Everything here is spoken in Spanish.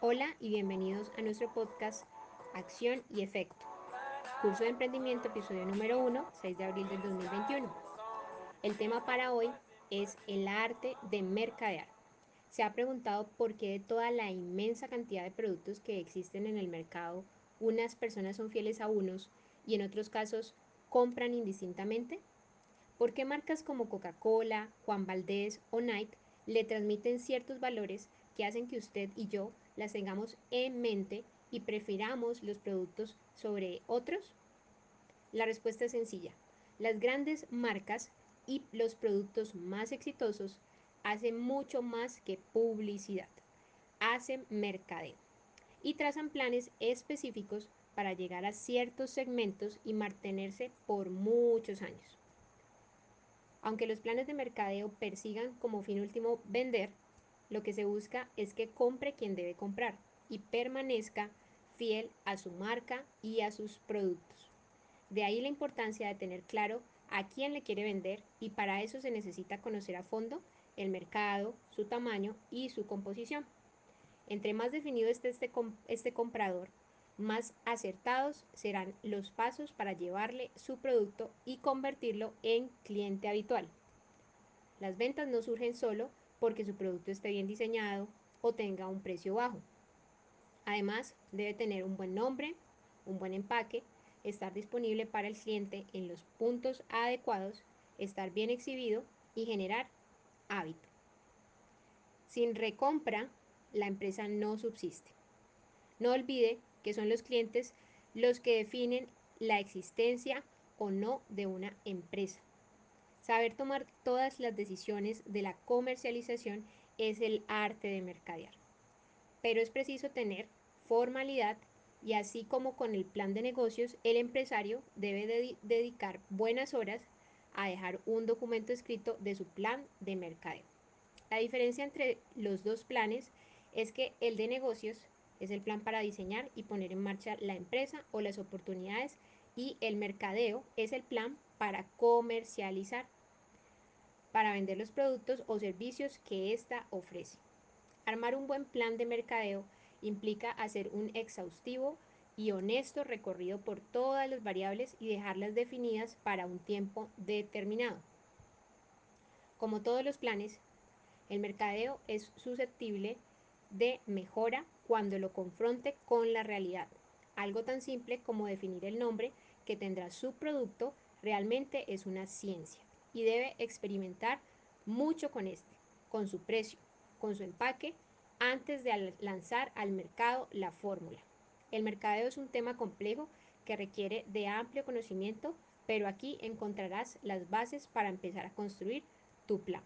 Hola y bienvenidos a nuestro podcast Acción y Efecto. Curso de Emprendimiento, episodio número 1, 6 de abril del 2021. El tema para hoy es el arte de mercadear. Se ha preguntado por qué de toda la inmensa cantidad de productos que existen en el mercado, unas personas son fieles a unos y en otros casos compran indistintamente. ¿Por qué marcas como Coca-Cola, Juan Valdés o Nike le transmiten ciertos valores que hacen que usted y yo las tengamos en mente y prefiramos los productos sobre otros? La respuesta es sencilla. Las grandes marcas y los productos más exitosos hacen mucho más que publicidad. Hacen mercadeo y trazan planes específicos para llegar a ciertos segmentos y mantenerse por muchos años. Aunque los planes de mercadeo persigan como fin último vender, lo que se busca es que compre quien debe comprar y permanezca fiel a su marca y a sus productos. De ahí la importancia de tener claro a quién le quiere vender y para eso se necesita conocer a fondo el mercado, su tamaño y su composición. Entre más definido esté este, este comprador, más acertados serán los pasos para llevarle su producto y convertirlo en cliente habitual. Las ventas no surgen solo porque su producto esté bien diseñado o tenga un precio bajo. Además, debe tener un buen nombre, un buen empaque, estar disponible para el cliente en los puntos adecuados, estar bien exhibido y generar hábito. Sin recompra, la empresa no subsiste. No olvide que son los clientes los que definen la existencia o no de una empresa. Saber tomar todas las decisiones de la comercialización es el arte de mercadear. Pero es preciso tener formalidad y así como con el plan de negocios, el empresario debe dedicar buenas horas a dejar un documento escrito de su plan de mercadeo. La diferencia entre los dos planes es que el de negocios es el plan para diseñar y poner en marcha la empresa o las oportunidades y el mercadeo es el plan para comercializar para vender los productos o servicios que ésta ofrece. Armar un buen plan de mercadeo implica hacer un exhaustivo y honesto recorrido por todas las variables y dejarlas definidas para un tiempo determinado. Como todos los planes, el mercadeo es susceptible de mejora cuando lo confronte con la realidad. Algo tan simple como definir el nombre que tendrá su producto realmente es una ciencia y debe experimentar mucho con este, con su precio, con su empaque, antes de lanzar al mercado la fórmula. El mercadeo es un tema complejo que requiere de amplio conocimiento, pero aquí encontrarás las bases para empezar a construir tu plan.